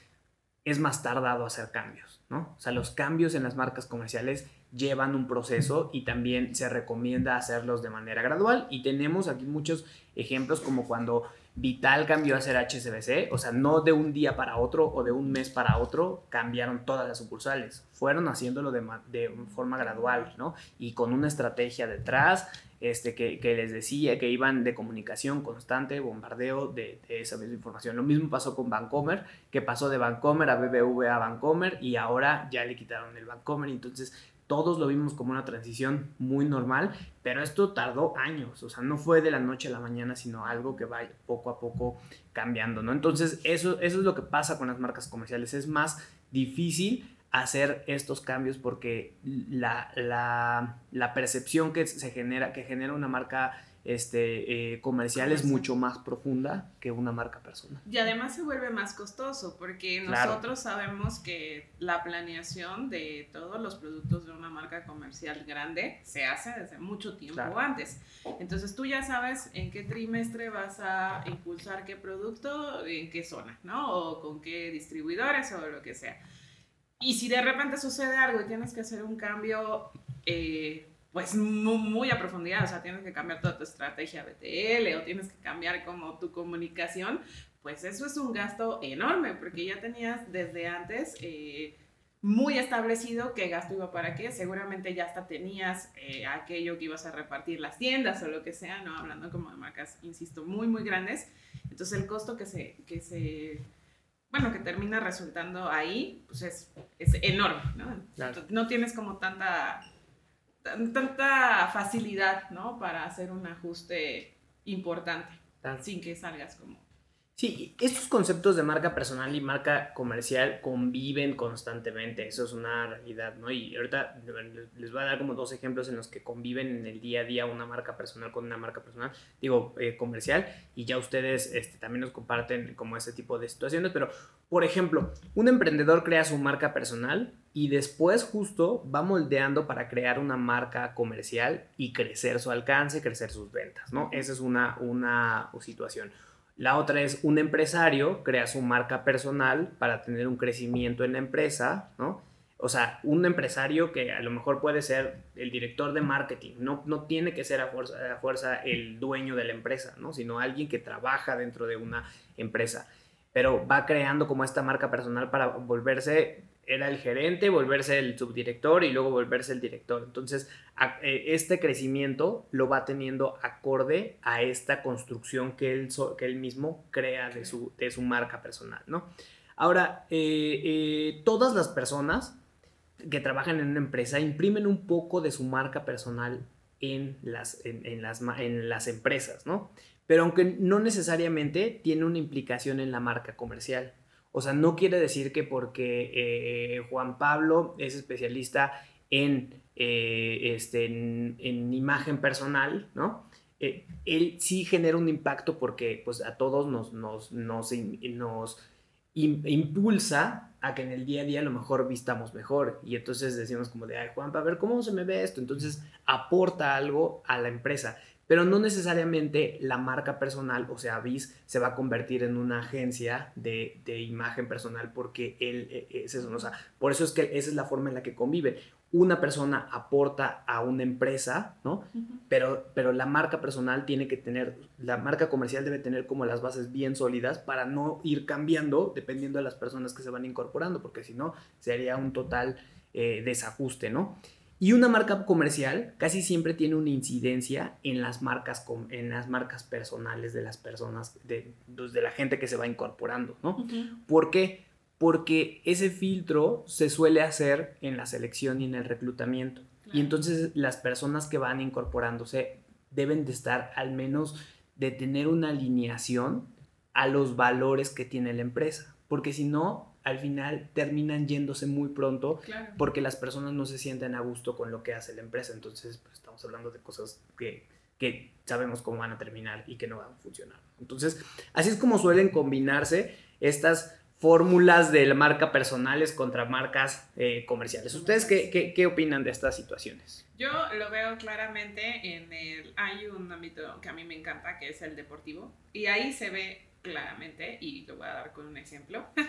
es más tardado hacer cambios, ¿no? O sea, los cambios en las marcas comerciales llevan un proceso y también se recomienda hacerlos de manera gradual y tenemos aquí muchos ejemplos como cuando Vital cambió a ser HSBC, o sea, no de un día para otro o de un mes para otro cambiaron todas las sucursales, fueron haciéndolo de, de forma gradual, ¿no? Y con una estrategia detrás, este, que, les decía que iban de comunicación constante, bombardeo de, esa misma información. Lo mismo pasó con Vancomer, que pasó de Vancomer a BBVA a Vancomer y ahora ya le quitaron el Vancomer, entonces todos lo vimos como una transición muy normal, pero esto tardó años, o sea, no fue de la noche a la mañana, sino algo que va poco a poco cambiando, ¿no? Entonces, eso, eso es lo que pasa con las marcas comerciales, es más difícil hacer estos cambios porque la, la, la percepción que se genera, que genera una marca este, eh, comercial es
Comercial.
mucho más profunda que una marca personal.
Y además se vuelve más costoso porque
Claro.
nosotros sabemos que la planeación de todos los productos de una marca comercial grande se hace desde mucho tiempo
Claro.
antes. Entonces tú ya sabes en qué trimestre vas a impulsar qué producto, en qué zona, ¿no? O con qué distribuidores o lo que sea. Y si de repente sucede algo y tienes que hacer un cambio, eh, pues muy, muy a profundidad, o sea, tienes que cambiar toda tu estrategia BTL o tienes que cambiar como tu comunicación, pues eso es un gasto enorme, porque ya tenías desde antes eh, muy establecido qué gasto iba para qué, seguramente ya hasta tenías eh, aquello que ibas a repartir las tiendas o lo que sea, ¿no? Hablando como de marcas, insisto, muy, muy grandes. Entonces el costo que se, que se bueno, que termina resultando ahí, pues es, es enorme, ¿no?
Claro.
No tienes como tanta, tan- tanta facilidad, ¿no? Para hacer un ajuste importante, sin que salgas como...
Sí, estos conceptos de marca personal y marca comercial conviven constantemente, eso es una realidad, ¿no? Y ahorita les voy a dar como dos ejemplos en los que conviven en el día a día una marca personal con una marca personal, digo, eh, comercial, y ya ustedes este, también nos comparten como ese tipo de situaciones, pero, por ejemplo, un emprendedor crea su marca personal y después justo va moldeando para crear una marca comercial y crecer su alcance, crecer sus ventas, ¿no? Esa es una, una situación. La otra es un empresario crea su marca personal para tener un crecimiento en la empresa, ¿no? O sea, un empresario que a lo mejor puede ser el director de marketing, no, no tiene que ser a fuerza, a fuerza el dueño de la empresa, ¿no? Sino alguien que trabaja dentro de una empresa, pero va creando como esta marca personal para volverse, era el gerente, volverse el subdirector y luego volverse el director. Entonces, eh, este crecimiento lo va teniendo acorde a esta construcción que él, que él mismo crea de su, de su marca personal, ¿no? Ahora, eh, eh, todas las personas que trabajan en una empresa imprimen un poco de su marca personal en las, en, las, en las empresas, ¿no? Pero aunque no necesariamente tiene una implicación en la marca comercial. O sea, no quiere decir que porque eh, Juan Pablo es especialista en, eh, este, en, en imagen personal, ¿no? Eh, él sí genera un impacto porque pues, a todos nos, nos, nos, nos im- impulsa a que en el día a día a lo mejor vistamos mejor. Y entonces decimos como de, ay, Juan, a ver, ¿cómo se me ve esto? Entonces aporta algo a la empresa. Pero no necesariamente la marca personal, o sea, Avis, se va a convertir en una agencia de, de imagen personal porque él eh, es eso. ¿no? O sea, por eso es que esa es la forma en la que conviven. Una persona aporta a una empresa, ¿no? Pero, pero la marca personal tiene que tener, la marca comercial debe tener como las bases bien sólidas para no ir cambiando dependiendo de las personas que se van incorporando, porque si no, sería un total eh, desajuste, ¿no? Y una marca comercial casi siempre tiene una incidencia en las marcas, en las marcas personales de las personas, de, pues, de la gente que se va incorporando, ¿no? ¿Por qué? Porque ese filtro se suele hacer en la selección y en el reclutamiento. Y entonces las personas que van incorporándose deben de estar al menos de tener una alineación a los valores que tiene la empresa. Porque si no, al final terminan yéndose muy pronto
Claro.
porque las personas no se sienten a gusto con lo que hace la empresa. Entonces, pues, estamos hablando de cosas que, que sabemos cómo van a terminar y que no van a funcionar. Entonces, así es como suelen combinarse estas fórmulas de la marca personales contra marcas eh, comerciales. ¿Ustedes qué, qué, qué opinan de estas situaciones?
Yo lo veo claramente en el... Hay un ámbito que a mí me encanta, que es el deportivo. Y ahí se ve claramente, y lo voy a dar con un ejemplo.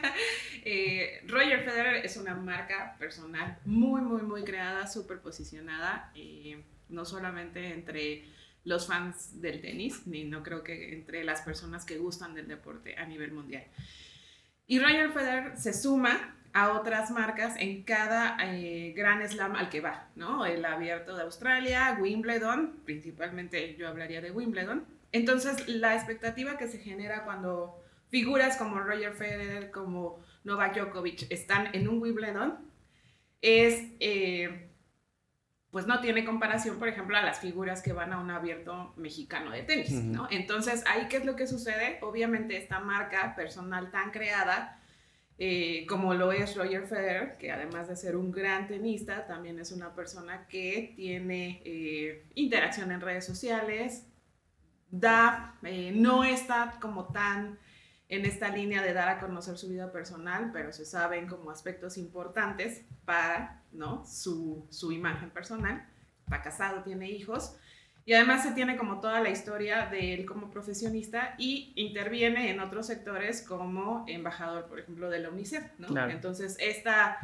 Eh, Roger Federer es una marca personal muy, muy, muy creada, súper posicionada, eh, no solamente entre los fans del tenis, ni no creo que entre las personas que gustan del deporte a nivel mundial. Y Roger Federer se suma a otras marcas en cada eh, gran slam al que va, ¿no? El abierto de Australia, Wimbledon, principalmente yo hablaría de Wimbledon. Entonces, la expectativa que se genera cuando figuras como Roger Federer, como Novak Djokovic están en un Wimbledon, es, eh, pues no tiene comparación, por ejemplo, a las figuras que van a un abierto mexicano de tenis. ¿no? Entonces, ahí, ¿qué es lo que sucede? Obviamente, esta marca personal tan creada, eh, como lo es Roger Federer, que además de ser un gran tenista, también es una persona que tiene eh, interacción en redes sociales, da, eh, no está como tan en esta línea de dar a conocer su vida personal, pero se saben como aspectos importantes para ¿no? su, su imagen personal. Está casado, tiene hijos. Y además se tiene como toda la historia de él como profesionista y interviene en otros sectores como embajador, por ejemplo, de la UNICEF, ¿no?
Claro.
Entonces, esta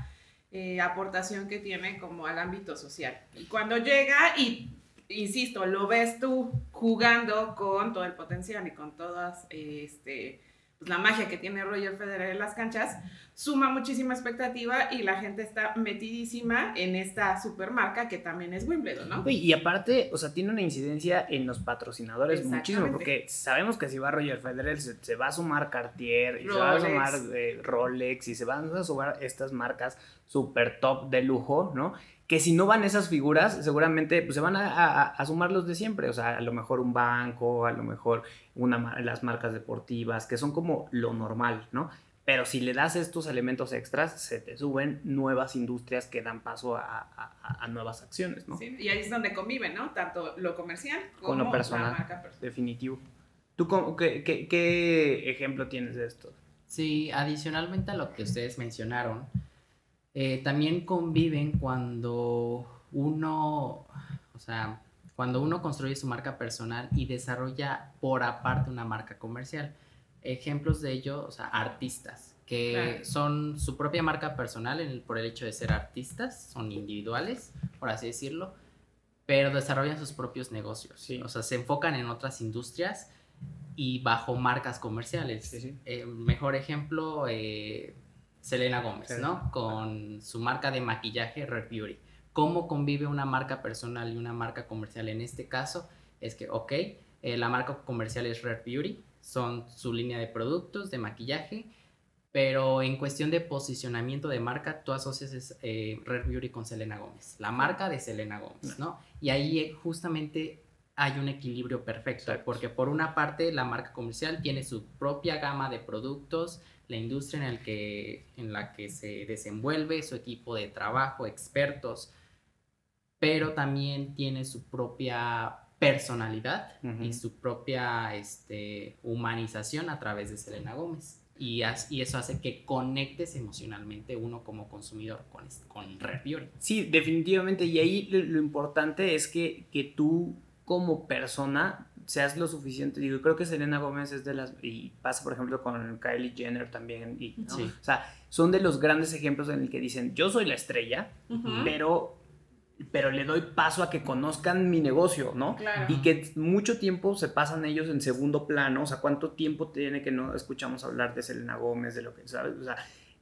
eh, aportación que tiene como al ámbito social. Y cuando llega y, insisto, lo ves tú jugando con todo el potencial y con todas, este, pues, la magia que tiene Roger Federer en las canchas, suma muchísima expectativa y la gente está metidísima en esta supermarca que también es Wimbledon, ¿no?
Y aparte, o sea, tiene una incidencia en los patrocinadores muchísimo, porque sabemos que si va Roger Federer se, se va a sumar Cartier, y se va a sumar eh, Rolex, y se van a sumar estas marcas super top de lujo, ¿no? Que si no van esas figuras, seguramente pues, se van a, a- a sumar los de siempre, o sea, a lo mejor un banco, a lo mejor una, las marcas deportivas, que son como lo normal, ¿no? Pero si le das estos elementos extras, se te suben nuevas industrias que dan paso a, a- a- a nuevas acciones, ¿no?
Sí, y ahí es donde conviven, ¿no? Tanto lo comercial como
Con lo personal.
la marca personal.
Definitivo. ¿Tú cómo- qué, qué- qué ejemplo tienes de esto?
Sí, adicionalmente a lo que ustedes mencionaron, eh, también conviven cuando uno, o sea, cuando uno construye su marca personal y desarrolla por aparte una marca comercial. Ejemplos de ello, o sea, artistas, que
Claro.
son su propia marca personal en el- por el hecho de ser artistas, son individuales, por así decirlo, pero desarrollan sus propios negocios.
Sí.
O sea, se enfocan en otras industrias y bajo marcas comerciales.
Sí, sí.
Eh, mejor ejemplo, eh, Selena Gómez,
Selena.
¿no? Con su marca de maquillaje Red Beauty. ¿Cómo convive una marca personal y una marca comercial? En este caso, es que, ok, eh, la marca comercial es Red Beauty, son su línea de productos de maquillaje, pero en cuestión de posicionamiento de marca, tú asocias eh, Red Beauty con Selena Gómez, la marca de Selena Gómez, ¿no? Y ahí eh, justamente hay un equilibrio perfecto,
Exacto.
porque por una parte la marca comercial tiene su propia gama de productos, la industria en, el que, en la que se desenvuelve, su equipo de trabajo, expertos, pero también tiene su propia personalidad y su propia este, humanización a través de Selena Gómez. Y, as- y eso hace que conectes emocionalmente uno como consumidor con, con Red Beauty.
Sí, definitivamente. Y ahí lo, lo importante es que, que tú como persona seas lo suficiente. Digo, creo que Selena Gómez es de las... Y pasa, por ejemplo, con Kylie Jenner también. Y, ¿no?
Sí.
O sea, son de los grandes ejemplos en el que dicen, yo soy la estrella, pero, pero le doy paso a que conozcan mi negocio, ¿no?
Claro.
Y que mucho tiempo se pasan ellos en segundo plano, o sea, ¿cuánto tiempo tiene que no escuchamos hablar de Selena Gómez, de lo que, ¿sabes? O sea,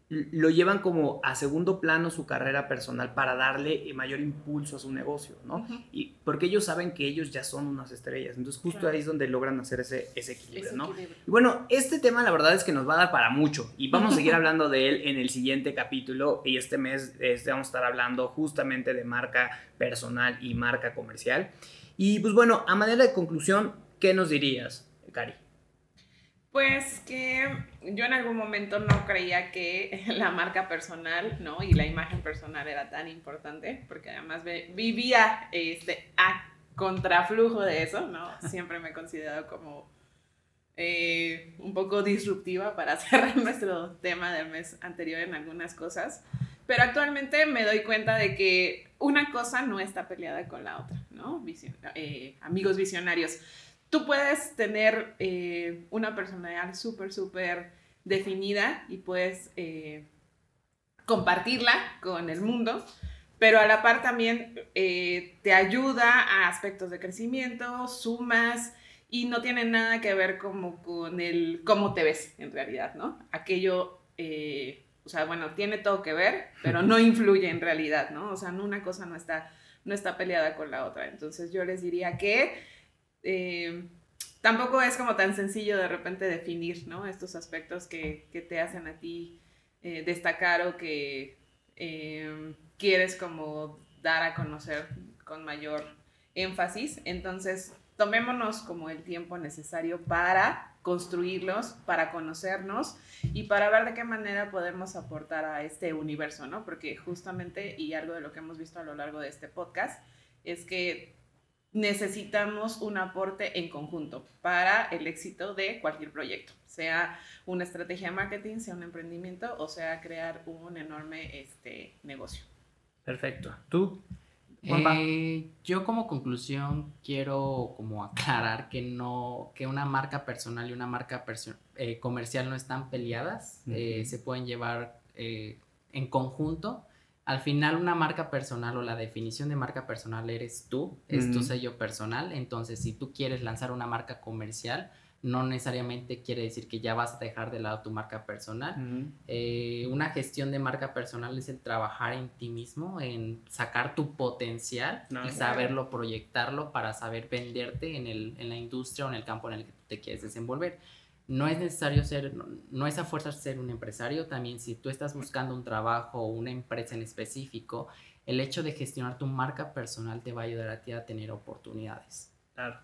lo llevan como a segundo plano su carrera personal para darle mayor impulso a su negocio, ¿no? Y porque ellos saben que ellos ya son unas estrellas, entonces justo
Claro.
ahí es donde logran hacer ese, ese equilibrio,
Ese
¿no?
equilibrio.
Y bueno, este tema la verdad es que nos va a dar para mucho y vamos a seguir hablando de él en el siguiente capítulo y este mes este, vamos a estar hablando justamente de marca personal y marca comercial. Y pues bueno, a manera de conclusión, ¿qué nos dirías, Cari?
Pues que yo en algún momento no creía que la marca personal, ¿no? Y la imagen personal era tan importante, porque además vivía este, a contraflujo de eso, ¿no? Siempre me he considerado como eh, un poco disruptiva para cerrar nuestro tema del mes anterior en algunas cosas. Pero actualmente me doy cuenta de que una cosa no está peleada con la otra, ¿no? Visio- eh, amigos visionarios tú puedes tener eh, una personalidad súper, súper definida y puedes eh, compartirla con el mundo, pero a la par también eh, te ayuda a aspectos de crecimiento, sumas y no tiene nada que ver como con el cómo te ves en realidad, ¿no? Aquello, o sea, bueno, tiene todo que ver, pero no influye en realidad, ¿no? O sea, una cosa no está, no está peleada con la otra. Entonces yo les diría que eh, tampoco es como tan sencillo de repente definir, ¿no? Estos aspectos que, que te hacen a ti eh, destacar o que eh, quieres como dar a conocer con mayor énfasis. Entonces, tomémonos como el tiempo necesario para construirlos, para conocernos y para ver de qué manera podemos aportar a este universo, ¿no? Porque justamente, y algo de lo que hemos visto a lo largo de este podcast, es que necesitamos un aporte en conjunto para el éxito de cualquier proyecto, sea una estrategia de marketing, sea un emprendimiento o sea crear un enorme este, negocio.
Perfecto. ¿Tú?
Eh, yo como conclusión quiero como aclarar que no, que una marca personal y una marca eh, comercial no están peleadas, eh, se pueden llevar en conjunto. Al final una marca personal o la definición de marca personal eres tú, es tu sello personal, entonces si tú quieres lanzar una marca comercial, no necesariamente quiere decir que ya vas a dejar de lado tu marca personal. Eh, una gestión de marca personal es el trabajar en ti mismo, en sacar tu potencial y saberlo proyectarlo para saber venderte en, el, en la industria o en el campo en el que te quieres desenvolver. No es necesario ser, no, es a fuerza ser un empresario, también si tú estás buscando un trabajo o una empresa en específico, el hecho de gestionar tu marca personal te va a ayudar a ti a tener oportunidades.
Claro.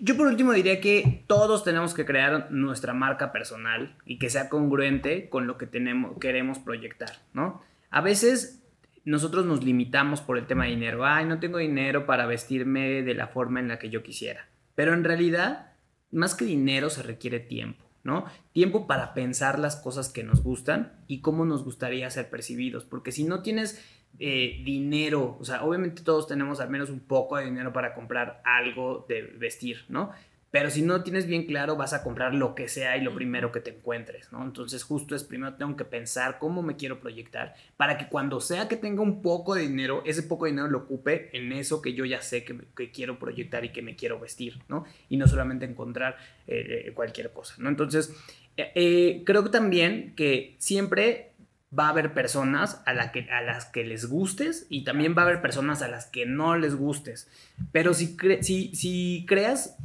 Yo por último diría que todos tenemos que crear nuestra marca personal y que sea congruente con lo que tenemos, queremos proyectar, ¿no? A veces nosotros nos limitamos por el tema de dinero. Ay, no tengo dinero para vestirme de la forma en la que yo quisiera. Pero en realidad, más que dinero se requiere tiempo, ¿no? Tiempo para pensar las cosas que nos gustan y cómo nos gustaría ser percibidos. Porque si no tienes eh, dinero, o sea, obviamente todos tenemos al menos un poco de dinero para comprar algo de vestir, ¿no? Pero si no tienes bien claro, vas a comprar lo que sea y lo primero que te encuentres, ¿no? Entonces justo es primero tengo que pensar cómo me quiero proyectar para que cuando sea que tenga un poco de dinero, ese poco de dinero lo ocupe en eso que yo ya sé que, quiero proyectar y que me quiero vestir, ¿no? Y no solamente encontrar eh, eh, cualquier cosa, ¿no? Entonces, creo que también que siempre va a haber personas a, la que, a las que les gustes y también va a haber personas a las que no les gustes. Pero si, si, si creas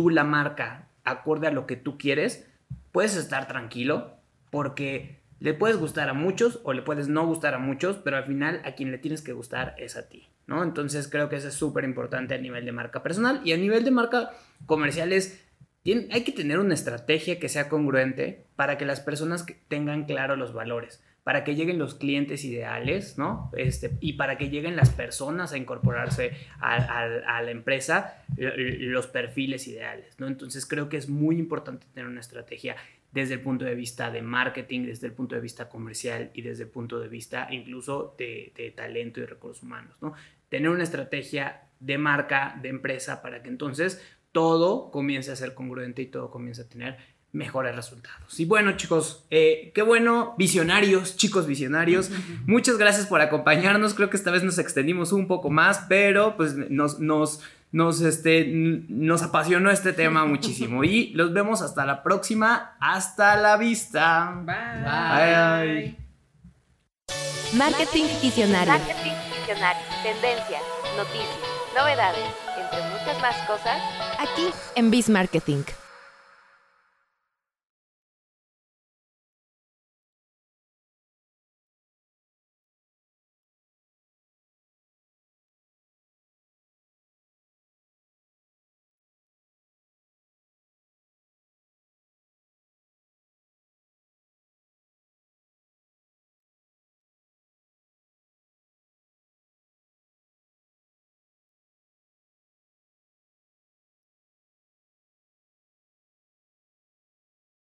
tú la marca acorde a lo que tú quieres, puedes estar tranquilo porque le puedes gustar a muchos o le puedes no gustar a muchos, pero al final a quien le tienes que gustar es a ti, ¿no? Entonces creo que eso es súper importante a nivel de marca personal y a nivel de marca comercial hay que tener una estrategia que sea congruente para que las personas tengan claro los valores para que lleguen los clientes ideales, ¿no? Este, y para que lleguen las personas a incorporarse a, la empresa, los perfiles ideales, ¿no? Entonces creo que es muy importante tener una estrategia desde el punto de vista de marketing, desde el punto de vista comercial y desde el punto de vista incluso de, de talento y recursos humanos, ¿no? Tener una estrategia de marca, de empresa, para que entonces todo comience a ser congruente y todo comience a tener mejores resultados. Y bueno, chicos, eh, qué bueno, visionarios, chicos visionarios. Muchas gracias por acompañarnos. Creo que esta vez nos extendimos un poco más, pero pues nos, nos, nos, este, nos apasionó este tema muchísimo. Y los vemos hasta la próxima. Hasta la vista.
Bye. Bye.
Marketing visionario.
Marketing visionario. Tendencias, noticias, novedades, entre muchas más cosas.
Aquí en Biz Marketing.